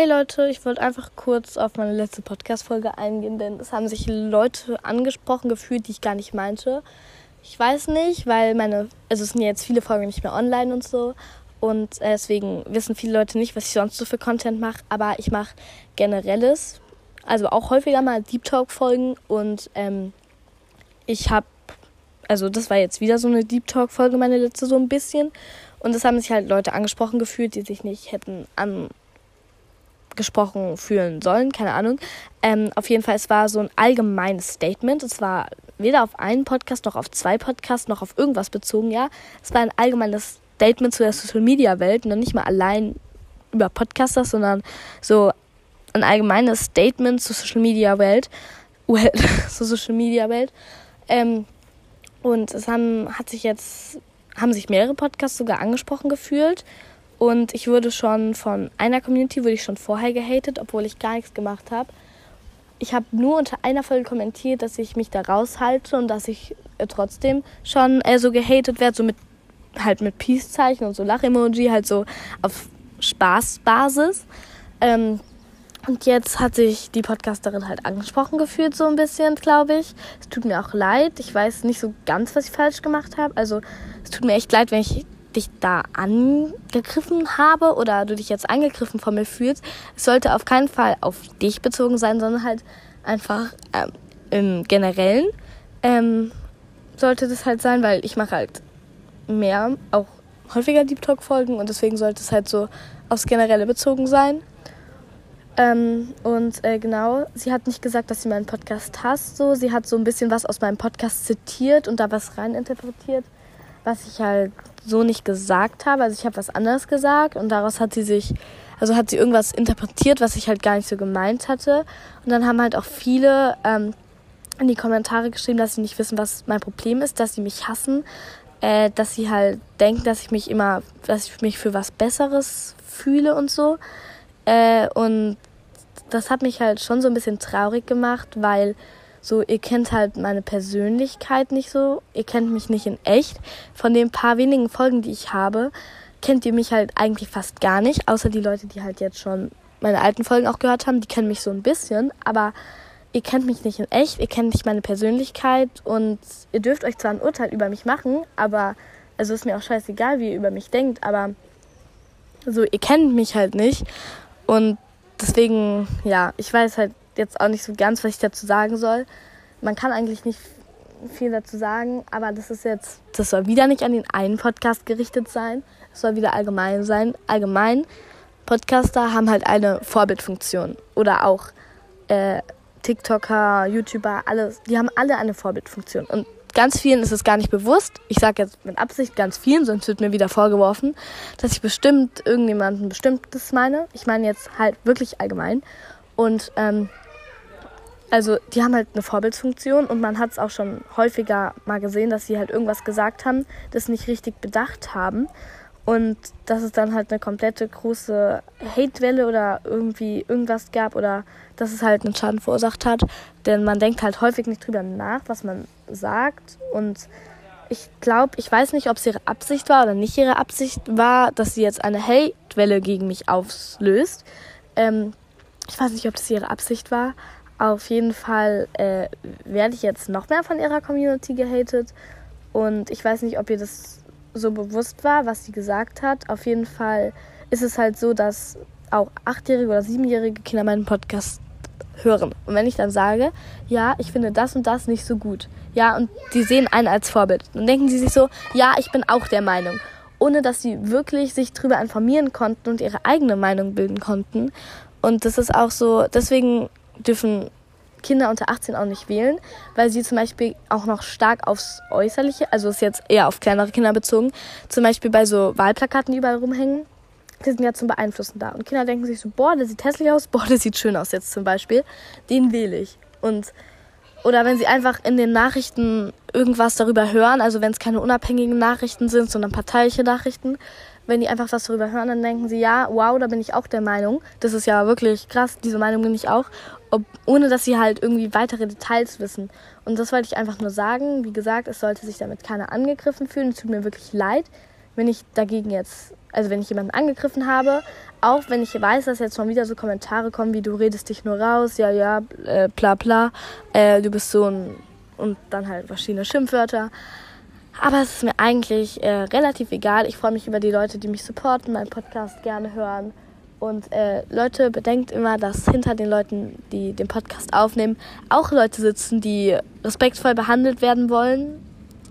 Hey Leute, ich wollte einfach kurz auf meine letzte Podcast-Folge eingehen, denn es haben sich Leute angesprochen gefühlt, die ich gar nicht meinte. Ich weiß nicht, weil meine, also es sind jetzt viele Folgen nicht mehr online und so. Und äh, deswegen wissen viele Leute nicht, was ich sonst so für Content mache. Aber ich mache generelles, also auch häufiger mal Deep Talk-Folgen. Und ähm, ich habe, also das war jetzt wieder so eine Deep Talk-Folge, meine letzte so ein bisschen. Und es haben sich halt Leute angesprochen gefühlt, die sich nicht hätten angesprochen fühlen sollen, keine Ahnung. Ähm, auf jeden Fall, es war so ein allgemeines Statement. Es war weder auf einen Podcast noch auf zwei Podcasts noch auf irgendwas bezogen, ja. Es war ein allgemeines Statement zu der Social Media Welt, noch nicht mal allein über Podcaster, sondern so ein allgemeines Statement zur Social Media Welt, well, zur Social Media Welt. Ähm, und es haben, hat sich jetzt haben sich mehrere Podcasts sogar angesprochen gefühlt. Und ich wurde schon von einer Community, wurde ich schon vorher gehatet, obwohl ich gar nichts gemacht habe. Ich habe nur unter einer Folge kommentiert, dass ich mich da raushalte und dass ich äh, trotzdem schon äh, so gehatet werde, so mit halt mit Peace-Zeichen und so Lach-Emoji, halt so auf Spaßbasis. Ähm, und jetzt hat sich die Podcasterin halt angesprochen gefühlt, so ein bisschen, glaube ich. Es tut mir auch leid. Ich weiß nicht so ganz, was ich falsch gemacht habe. Also, es tut mir echt leid, wenn ich dich da angegriffen habe oder du dich jetzt angegriffen von mir fühlst. Es sollte auf keinen Fall auf dich bezogen sein, sondern halt einfach ähm, im Generellen ähm, sollte das halt sein, weil ich mache halt mehr, auch häufiger Deep Talk Folgen und deswegen sollte es halt so aufs Generelle bezogen sein. Ähm, und äh, genau, sie hat nicht gesagt, dass sie meinen Podcast hasst. So. Sie hat so ein bisschen was aus meinem Podcast zitiert und da was reininterpretiert, was ich halt so nicht gesagt habe. Also ich habe was anderes gesagt und daraus hat sie sich, also hat sie irgendwas interpretiert, was ich halt gar nicht so gemeint hatte. Und dann haben halt auch viele ähm, in die Kommentare geschrieben, dass sie nicht wissen, was mein Problem ist, dass sie mich hassen, äh, dass sie halt denken, dass ich mich immer, dass ich mich für was Besseres fühle und so. Äh, und das hat mich halt schon so ein bisschen traurig gemacht, weil so, ihr kennt halt meine Persönlichkeit nicht so, ihr kennt mich nicht in echt. Von den paar wenigen Folgen, die ich habe, kennt ihr mich halt eigentlich fast gar nicht, außer die Leute, die halt jetzt schon meine alten Folgen auch gehört haben, die kennen mich so ein bisschen, aber ihr kennt mich nicht in echt, ihr kennt nicht meine Persönlichkeit. Und ihr dürft euch zwar ein Urteil über mich machen, aber also ist mir auch scheißegal, wie ihr über mich denkt, aber so, ihr kennt mich halt nicht. Und deswegen, ja, ich weiß halt jetzt auch nicht so ganz, was ich dazu sagen soll. Man kann eigentlich nicht viel dazu sagen, aber das ist jetzt, das soll wieder nicht an den einen Podcast gerichtet sein. Es soll wieder allgemein sein. Allgemein, Podcaster haben halt eine Vorbildfunktion. Oder auch äh, TikToker, YouTuber, alles, die haben alle eine Vorbildfunktion. Und ganz vielen ist es gar nicht bewusst. Ich sage jetzt mit Absicht ganz vielen, sonst wird mir wieder vorgeworfen, dass ich bestimmt irgendjemanden bestimmtes meine. Ich meine jetzt halt wirklich allgemein. Und ähm, also die haben halt eine Vorbildfunktion und man hat es auch schon häufiger mal gesehen, dass sie halt irgendwas gesagt haben, das nicht richtig bedacht haben. Und dass es dann halt eine komplette große Hatewelle oder irgendwie irgendwas gab oder dass es halt einen Schaden verursacht hat. Denn man denkt halt häufig nicht drüber nach, was man sagt. Und ich glaube, ich weiß nicht, ob es ihre Absicht war oder nicht ihre Absicht war, dass sie jetzt eine Hatewelle gegen mich auslöst. Ähm, ich weiß nicht, ob das ihre Absicht war. Auf jeden Fall äh, werde ich jetzt noch mehr von ihrer Community gehatet. Und ich weiß nicht, ob ihr das so bewusst war, was sie gesagt hat. Auf jeden Fall ist es halt so, dass auch achtjährige oder siebenjährige Kinder meinen Podcast hören. Und wenn ich dann sage, ja, ich finde das und das nicht so gut, ja, und die sehen einen als Vorbild, dann denken sie sich so, ja, ich bin auch der Meinung. Ohne dass sie wirklich sich darüber informieren konnten und ihre eigene Meinung bilden konnten. Und das ist auch so, deswegen dürfen Kinder unter 18 auch nicht wählen, weil sie zum Beispiel auch noch stark aufs Äußerliche, also ist jetzt eher auf kleinere Kinder bezogen, zum Beispiel bei so Wahlplakaten, die überall rumhängen, die sind ja zum Beeinflussen da. Und Kinder denken sich so, boah, der sieht hässlich aus, boah, der sieht schön aus jetzt zum Beispiel. Den wähle ich. Und oder wenn sie einfach in den Nachrichten irgendwas darüber hören, also wenn es keine unabhängigen Nachrichten sind, sondern parteiische Nachrichten, wenn die einfach was darüber hören, dann denken sie, ja, wow, da bin ich auch der Meinung. Das ist ja wirklich krass, diese Meinung bin ich auch, ob, ohne dass sie halt irgendwie weitere Details wissen. Und das wollte ich einfach nur sagen. Wie gesagt, es sollte sich damit keiner angegriffen fühlen. Es tut mir wirklich leid, wenn ich dagegen jetzt also wenn ich jemanden angegriffen habe, auch wenn ich weiß, dass jetzt schon wieder so Kommentare kommen, wie du redest dich nur raus, ja, ja, äh, bla bla, äh, du bist so ein und dann halt verschiedene Schimpfwörter. Aber es ist mir eigentlich äh, relativ egal. Ich freue mich über die Leute, die mich supporten, meinen Podcast gerne hören. Und äh, Leute, bedenkt immer, dass hinter den Leuten, die den Podcast aufnehmen, auch Leute sitzen, die respektvoll behandelt werden wollen,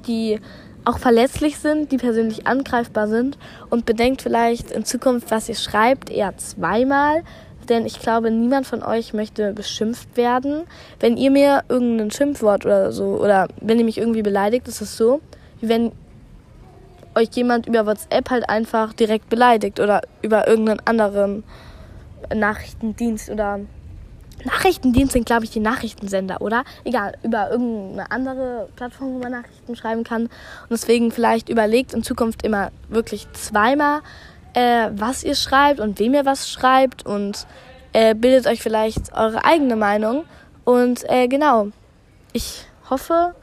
die auch verletzlich sind, die persönlich angreifbar sind. Und bedenkt vielleicht in Zukunft, was ihr schreibt, eher zweimal. Denn ich glaube, niemand von euch möchte beschimpft werden. Wenn ihr mir irgendein Schimpfwort oder so, oder wenn ihr mich irgendwie beleidigt, ist es so, wenn euch jemand über WhatsApp halt einfach direkt beleidigt oder über irgendeinen anderen Nachrichtendienst oder Nachrichtendienst sind, glaube ich, die Nachrichtensender, oder? Egal, über irgendeine andere Plattform, wo man Nachrichten schreiben kann. Und deswegen vielleicht überlegt in Zukunft immer wirklich zweimal, äh, was ihr schreibt und wem ihr was schreibt und äh, bildet euch vielleicht eure eigene Meinung. Und äh, genau, ich hoffe,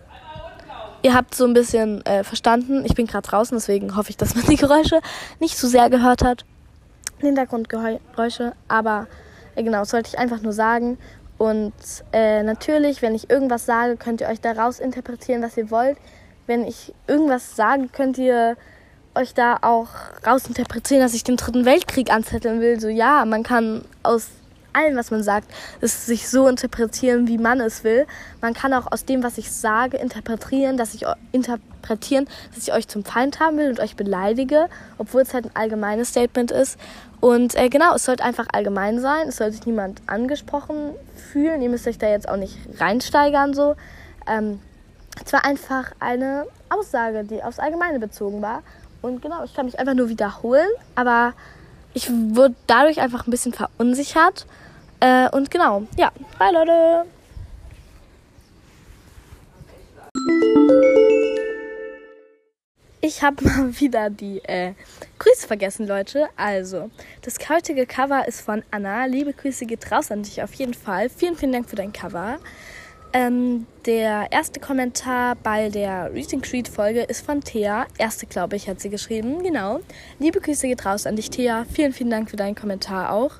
ihr habt so ein bisschen äh, verstanden. Ich bin gerade draußen, deswegen hoffe ich, dass man die Geräusche nicht zu sehr gehört hat. Hintergrundgeräusche, aber äh, genau, das sollte ich einfach nur sagen. Und äh, natürlich, wenn ich irgendwas sage, könnt ihr euch daraus interpretieren, was ihr wollt. Wenn ich irgendwas sage, könnt ihr euch da auch rausinterpretieren, dass ich den Dritten Weltkrieg anzetteln will. So ja, man kann aus allem, was man sagt, es sich so interpretieren, wie man es will. Man kann auch aus dem, was ich sage, interpretieren, dass ich interpretieren, dass ich euch zum Feind haben will und euch beleidige, obwohl es halt ein allgemeines Statement ist. Und äh, genau, es sollte einfach allgemein sein. Es soll sich niemand angesprochen fühlen. Ihr müsst euch da jetzt auch nicht reinsteigern so. Ähm, es war einfach eine Aussage, die aufs Allgemeine bezogen war. Und genau, ich kann mich einfach nur wiederholen, aber ich wurde dadurch einfach ein bisschen verunsichert. Äh, und genau, ja, bye Leute. Ich habe mal wieder die äh, Grüße vergessen, Leute. Also, das heutige Cover ist von Anna. Liebe Grüße geht raus an dich auf jeden Fall. Vielen, vielen Dank für dein Cover. Ähm, der erste Kommentar bei der Reading Creed Folge ist von Thea. Erste, glaube ich, hat sie geschrieben. Genau. Liebe Grüße geht raus an dich, Thea. Vielen, vielen Dank für deinen Kommentar auch.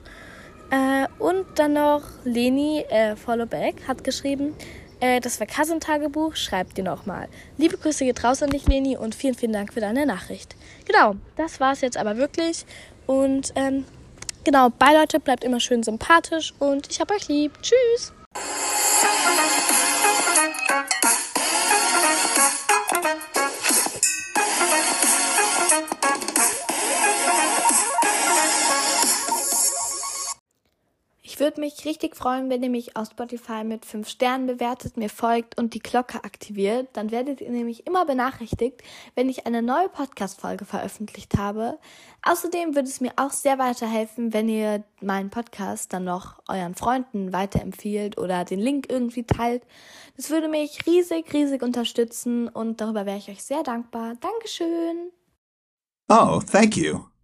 Äh, und dann noch Leni äh, Followback hat geschrieben, äh, das war Kassentagebuch, schreibt dir nochmal. Liebe Grüße geht raus an dich, Leni, und vielen, vielen Dank für deine Nachricht. Genau, das war es jetzt aber wirklich. Und ähm, genau, bye Leute, bleibt immer schön sympathisch und ich hab euch lieb. Tschüss! Würde mich richtig freuen, wenn ihr mich auf Spotify mit 5 Sternen bewertet, mir folgt und die Glocke aktiviert. Dann werdet ihr nämlich immer benachrichtigt, wenn ich eine neue Podcast-Folge veröffentlicht habe. Außerdem würde es mir auch sehr weiterhelfen, wenn ihr meinen Podcast dann noch euren Freunden weiterempfiehlt oder den Link irgendwie teilt. Das würde mich riesig, riesig unterstützen und darüber wäre ich euch sehr dankbar. Dankeschön. Oh, thank you.